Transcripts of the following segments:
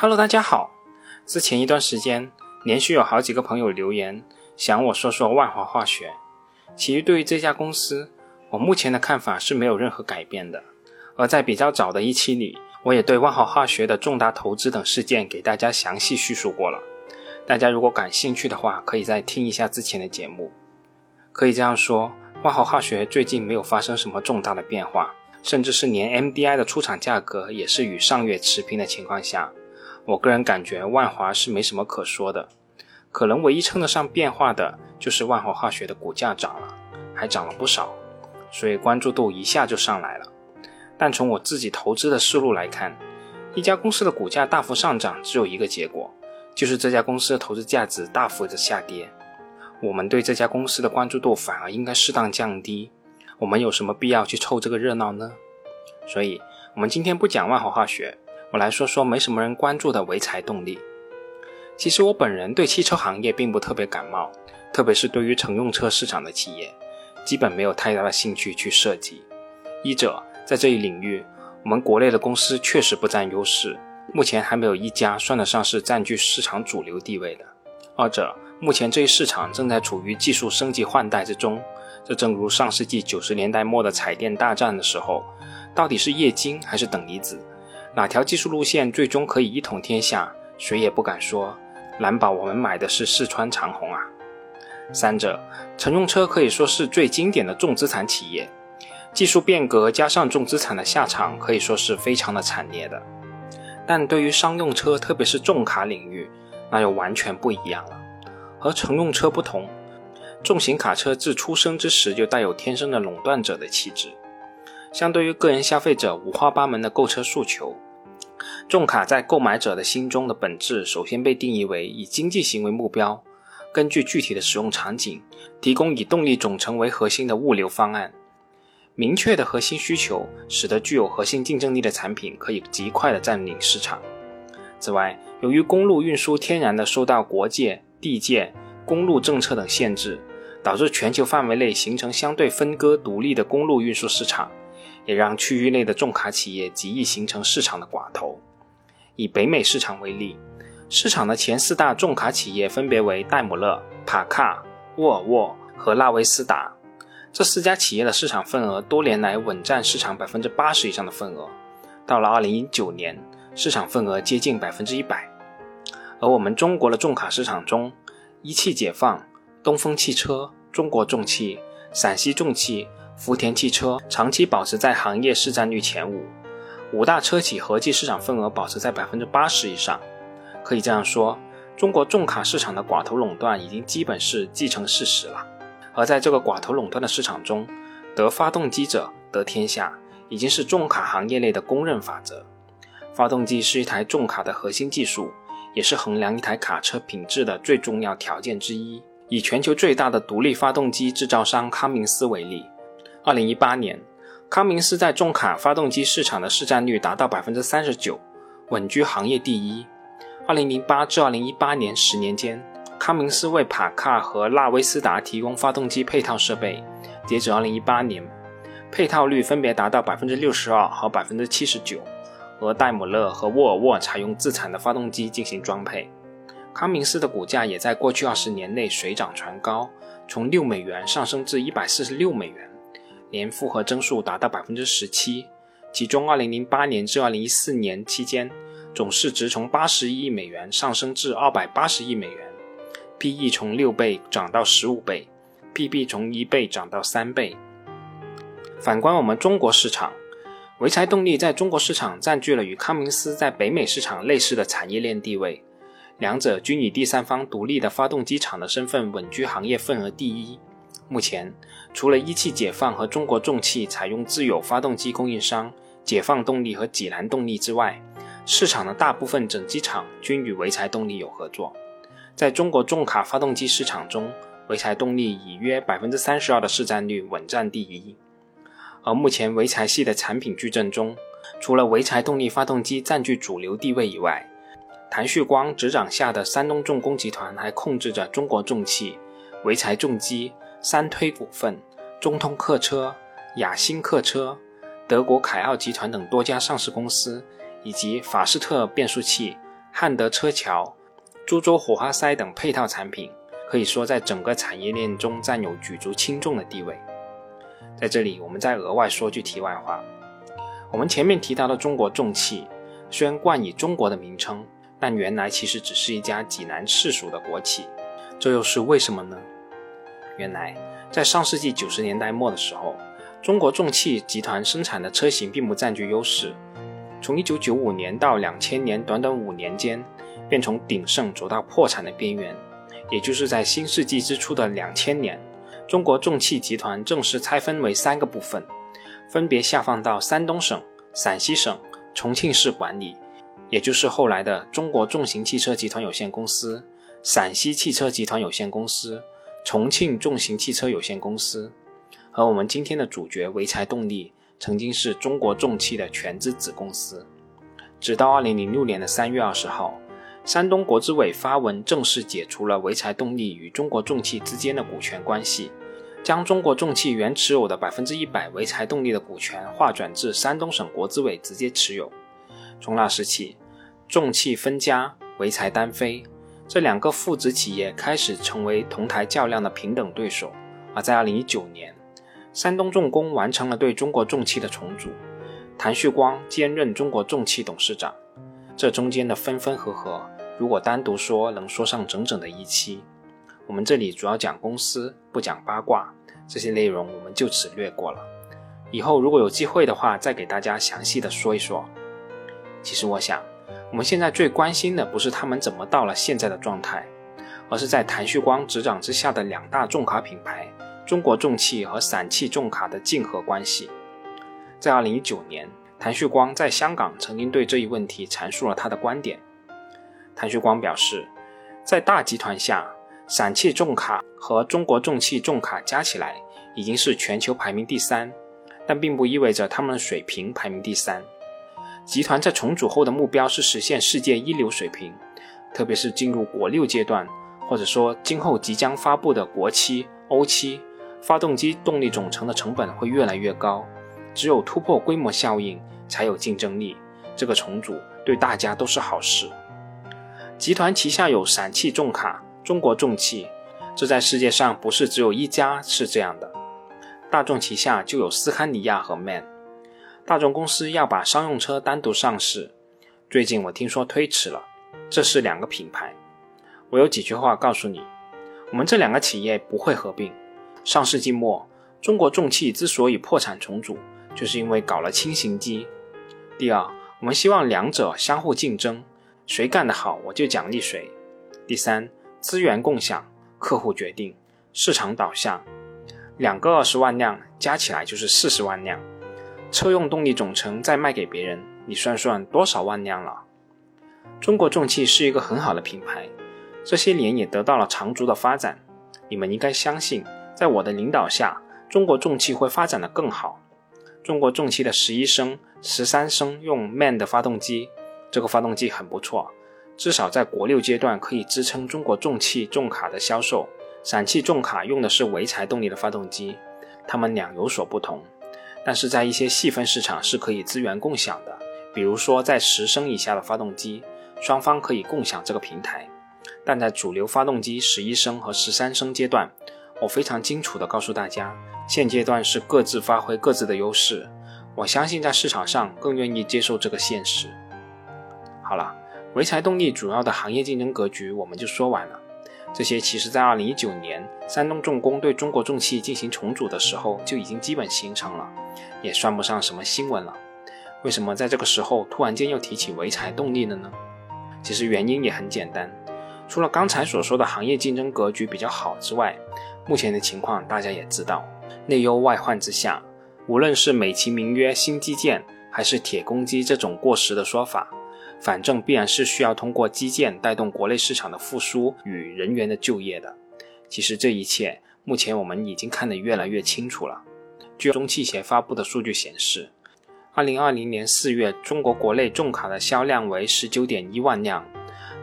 Hello，大家好。之前一段时间，连续有好几个朋友留言，想我说说万华化学。其实对于这家公司，我目前的看法是没有任何改变的。而在比较早的一期里，我也对万华化学的重大投资等事件给大家详细叙述过了。大家如果感兴趣的话，可以再听一下之前的节目。可以这样说，万华化学最近没有发生什么重大的变化，甚至是连 MDI 的出厂价格也是与上月持平的情况下。我个人感觉万华是没什么可说的，可能唯一称得上变化的就是万华化学的股价涨了，还涨了不少，所以关注度一下就上来了。但从我自己投资的思路来看，一家公司的股价大幅上涨只有一个结果，就是这家公司的投资价值大幅的下跌。我们对这家公司的关注度反而应该适当降低。我们有什么必要去凑这个热闹呢？所以，我们今天不讲万华化学。我来说说没什么人关注的潍柴动力。其实我本人对汽车行业并不特别感冒，特别是对于乘用车市场的企业，基本没有太大的兴趣去涉及。一者，在这一领域，我们国内的公司确实不占优势，目前还没有一家算得上是占据市场主流地位的；二者，目前这一市场正在处于技术升级换代之中，这正如上世纪九十年代末的彩电大战的时候，到底是液晶还是等离子？哪条技术路线最终可以一统天下，谁也不敢说。难保我们买的是四川长虹啊！三者，乘用车可以说是最经典的重资产企业，技术变革加上重资产的下场，可以说是非常的惨烈的。但对于商用车，特别是重卡领域，那又完全不一样了。和乘用车不同，重型卡车自出生之时就带有天生的垄断者的气质。相对于个人消费者五花八门的购车诉求，重卡在购买者的心中的本质，首先被定义为以经济行为目标，根据具体的使用场景，提供以动力总成为核心的物流方案。明确的核心需求，使得具有核心竞争力的产品可以极快的占领市场。此外，由于公路运输天然的受到国界、地界、公路政策等限制，导致全球范围内形成相对分割独立的公路运输市场。也让区域内的重卡企业极易形成市场的寡头。以北美市场为例，市场的前四大重卡企业分别为戴姆勒、帕卡、沃尔沃和纳维斯达。这四家企业的市场份额多年来稳占市场百分之八十以上的份额。到了二零一九年，市场份额接近百分之一百。而我们中国的重卡市场中，一汽解放、东风汽车、中国重汽、陕西重汽。福田汽车长期保持在行业市占率前五，五大车企合计市场份额保持在百分之八十以上。可以这样说，中国重卡市场的寡头垄断已经基本是既成事实了。而在这个寡头垄断的市场中，得发动机者得天下，已经是重卡行业内的公认法则。发动机是一台重卡的核心技术，也是衡量一台卡车品质的最重要条件之一。以全球最大的独立发动机制造商康明斯为例。二零一八年，康明斯在重卡发动机市场的市占率达到百分之三十九，稳居行业第一。二零零八至二零一八年十年间，康明斯为帕卡和纳威斯达提供发动机配套设备。截止二零一八年，配套率分别达到百分之六十二和百分之七十九。而戴姆勒和沃尔沃采用自产的发动机进行装配。康明斯的股价也在过去二十年内水涨船高，从六美元上升至一百四十六美元。年复合增速达到百分之十七，其中二零零八年至二零一四年期间，总市值从八十亿美元上升至二百八十亿美元，P/E 从六倍涨到十五倍，P/B 从一倍涨到三倍。反观我们中国市场，潍柴动力在中国市场占据了与康明斯在北美市场类似的产业链地位，两者均以第三方独立的发动机厂的身份稳居行业份额第一。目前，除了一汽解放和中国重汽采用自有发动机供应商解放动力和济南动力之外，市场的大部分整机厂均与潍柴动力有合作。在中国重卡发动机市场中，潍柴动力以约百分之三十二的市占率稳占第一。而目前潍柴系的产品矩阵中，除了潍柴动力发动机占据主流地位以外，谭旭光执掌下的山东重工集团还控制着中国重汽、潍柴重机。三推股份、中通客车、雅兴客车、德国凯奥集团等多家上市公司，以及法士特变速器、汉德车桥、株洲火花塞等配套产品，可以说在整个产业链中占有举足轻重的地位。在这里，我们再额外说句题外话：我们前面提到的中国重汽，虽然冠以中国的名称，但原来其实只是一家济南市属的国企。这又是为什么呢？原来，在上世纪九十年代末的时候，中国重汽集团生产的车型并不占据优势。从一九九五年到两千年，短短五年间，便从鼎盛走到破产的边缘。也就是在新世纪之初的两千年，中国重汽集团正式拆分为三个部分，分别下放到山东省、陕西省、重庆市管理，也就是后来的中国重型汽车集团有限公司、陕西汽车集团有限公司。重庆重型汽车有限公司和我们今天的主角潍柴动力，曾经是中国重汽的全资子公司。直到二零零六年的三月二十号，山东国资委发文正式解除了潍柴动力与中国重汽之间的股权关系，将中国重汽原持有的百分之一百潍柴动力的股权划转至山东省国资委直接持有。从那时起，重汽分家，潍柴单飞。这两个父子企业开始成为同台较量的平等对手，而在2019年，山东重工完成了对中国重汽的重组，谭旭光兼任中国重汽董事长。这中间的分分合合，如果单独说，能说上整整的一期。我们这里主要讲公司，不讲八卦，这些内容我们就此略过了。以后如果有机会的话，再给大家详细的说一说。其实我想。我们现在最关心的不是他们怎么到了现在的状态，而是在谭旭光执掌之下的两大重卡品牌中国重汽和陕汽重卡的竞合关系。在二零一九年，谭旭光在香港曾经对这一问题阐述了他的观点。谭旭光表示，在大集团下，陕汽重卡和中国重汽重卡加起来已经是全球排名第三，但并不意味着他们的水平排名第三。集团在重组后的目标是实现世界一流水平，特别是进入国六阶段，或者说今后即将发布的国七、欧七，发动机动力总成的成本会越来越高，只有突破规模效应才有竞争力。这个重组对大家都是好事。集团旗下有陕汽重卡、中国重汽，这在世界上不是只有一家是这样的。大众旗下就有斯堪尼亚和 MAN。大众公司要把商用车单独上市，最近我听说推迟了。这是两个品牌，我有几句话告诉你：我们这两个企业不会合并。上世纪末，中国重汽之所以破产重组，就是因为搞了轻型机。第二，我们希望两者相互竞争，谁干得好我就奖励谁。第三，资源共享，客户决定，市场导向。两个二十万辆加起来就是四十万辆。车用动力总成再卖给别人，你算算多少万辆了？中国重汽是一个很好的品牌，这些年也得到了长足的发展。你们应该相信，在我的领导下，中国重汽会发展的更好。中国重汽的十一升、十三升用 MAN 的发动机，这个发动机很不错，至少在国六阶段可以支撑中国重汽重卡的销售。陕汽重卡用的是潍柴动力的发动机，它们俩有所不同。但是在一些细分市场是可以资源共享的，比如说在十升以下的发动机，双方可以共享这个平台。但在主流发动机十一升和十三升阶段，我非常清楚地告诉大家，现阶段是各自发挥各自的优势。我相信在市场上更愿意接受这个现实。好了，潍柴动力主要的行业竞争格局我们就说完了。这些其实在二零一九年山东重工对中国重汽进行重组的时候就已经基本形成了，也算不上什么新闻了。为什么在这个时候突然间又提起潍柴动力了呢？其实原因也很简单，除了刚才所说的行业竞争格局比较好之外，目前的情况大家也知道，内忧外患之下，无论是美其名曰新基建，还是铁公鸡这种过时的说法。反正必然是需要通过基建带动国内市场的复苏与人员的就业的。其实这一切，目前我们已经看得越来越清楚了。据中汽协发布的数据显示，二零二零年四月，中国国内重卡的销量为十九点一万辆，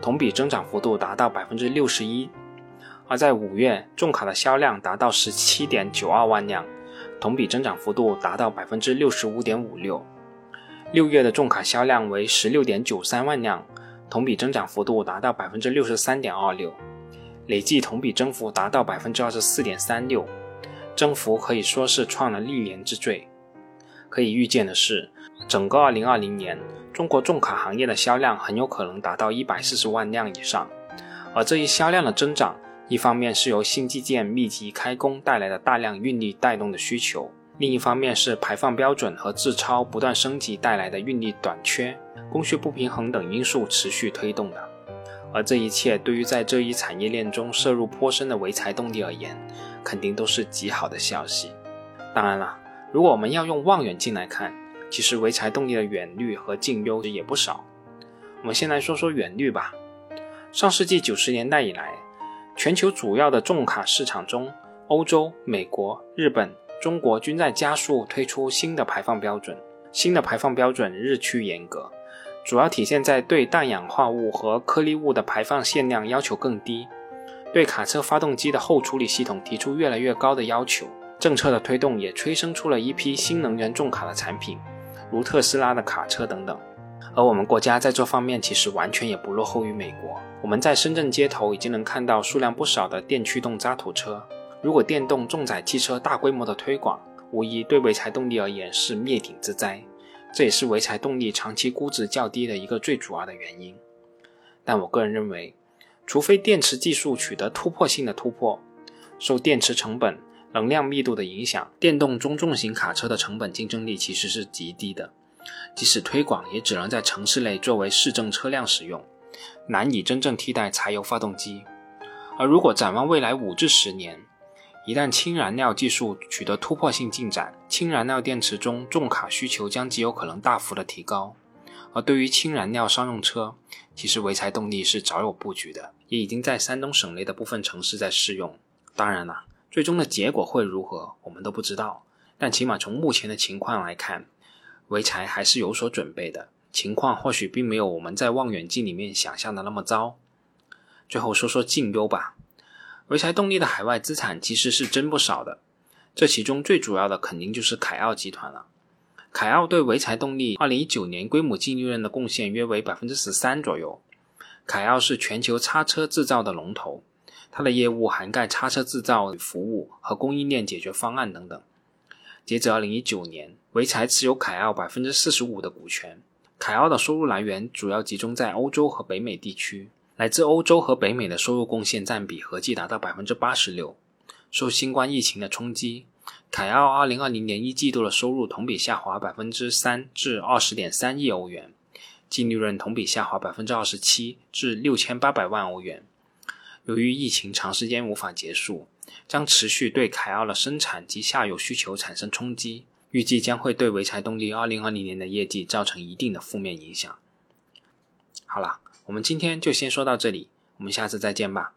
同比增长幅度达到百分之六十一；而在五月，重卡的销量达到十七点九二万辆，同比增长幅度达到百分之六十五点五六。六月的重卡销量为十六点九三万辆，同比增长幅度达到百分之六十三点二六，累计同比增幅达到百分之二十四点三六，增幅可以说是创了历年之最。可以预见的是，整个二零二零年，中国重卡行业的销量很有可能达到一百四十万辆以上。而这一销量的增长，一方面是由新基建密集开工带来的大量运力带动的需求，另一方面是排放标准和自超不断升级带来的运力短缺、供需不平衡等因素持续推动的。而这一切对于在这一产业链中涉入颇深的潍柴动力而言，肯定都是极好的消息。当然了，如果我们要用望远镜来看，其实潍柴动力的远虑和近忧也不少。我们先来说说远虑吧。上世纪九十年代以来，全球主要的重卡市场中，欧洲、美国、日本、中国均在加速推出新的排放标准。新的排放标准日趋严格，主要体现在对氮氧化物和颗粒物的排放限量要求更低，对卡车发动机的后处理系统提出越来越高的要求。政策的推动也催生出了一批新能源重卡的产品，如特斯拉的卡车等等。而我们国家在这方面其实完全也不落后于美国。我们在深圳街头已经能看到数量不少的电驱动渣土车。如果电动重载汽车大规模的推广，无疑对潍柴动力而言是灭顶之灾。这也是潍柴动力长期估值较低的一个最主要的原因。但我个人认为，除非电池技术取得突破性的突破，受电池成本、能量密度的影响，电动中重型卡车的成本竞争力其实是极低的。即使推广，也只能在城市内作为市政车辆使用。难以真正替代柴油发动机，而如果展望未来五至十年，一旦氢燃料技术取得突破性进展，氢燃料电池中重卡需求将极有可能大幅的提高。而对于氢燃料商用车，其实潍柴动力是早有布局的，也已经在山东省内的部分城市在试用。当然了，最终的结果会如何，我们都不知道。但起码从目前的情况来看，潍柴还是有所准备的。情况或许并没有我们在望远镜里面想象的那么糟。最后说说近忧吧，潍柴动力的海外资产其实是真不少的，这其中最主要的肯定就是凯奥集团了。凯奥对潍柴动力2019年规模净利润的贡献约为百分之十三左右。凯奥是全球叉车制造的龙头，它的业务涵盖叉车制造服务和供应链解决方案等等。截至2019年，潍柴持有凯奥百分之四十五的股权。凯奥的收入来源主要集中在欧洲和北美地区，来自欧洲和北美的收入贡献占比合计达到百分之八十六。受新冠疫情的冲击，凯奥二零二零年一季度的收入同比下滑百分之三至二十点三亿欧元，净利润同比下滑百分之二十七至六千八百万欧元。由于疫情长时间无法结束，将持续对凯奥的生产及下游需求产生冲击。预计将会对潍柴动力2020年的业绩造成一定的负面影响。好了，我们今天就先说到这里，我们下次再见吧。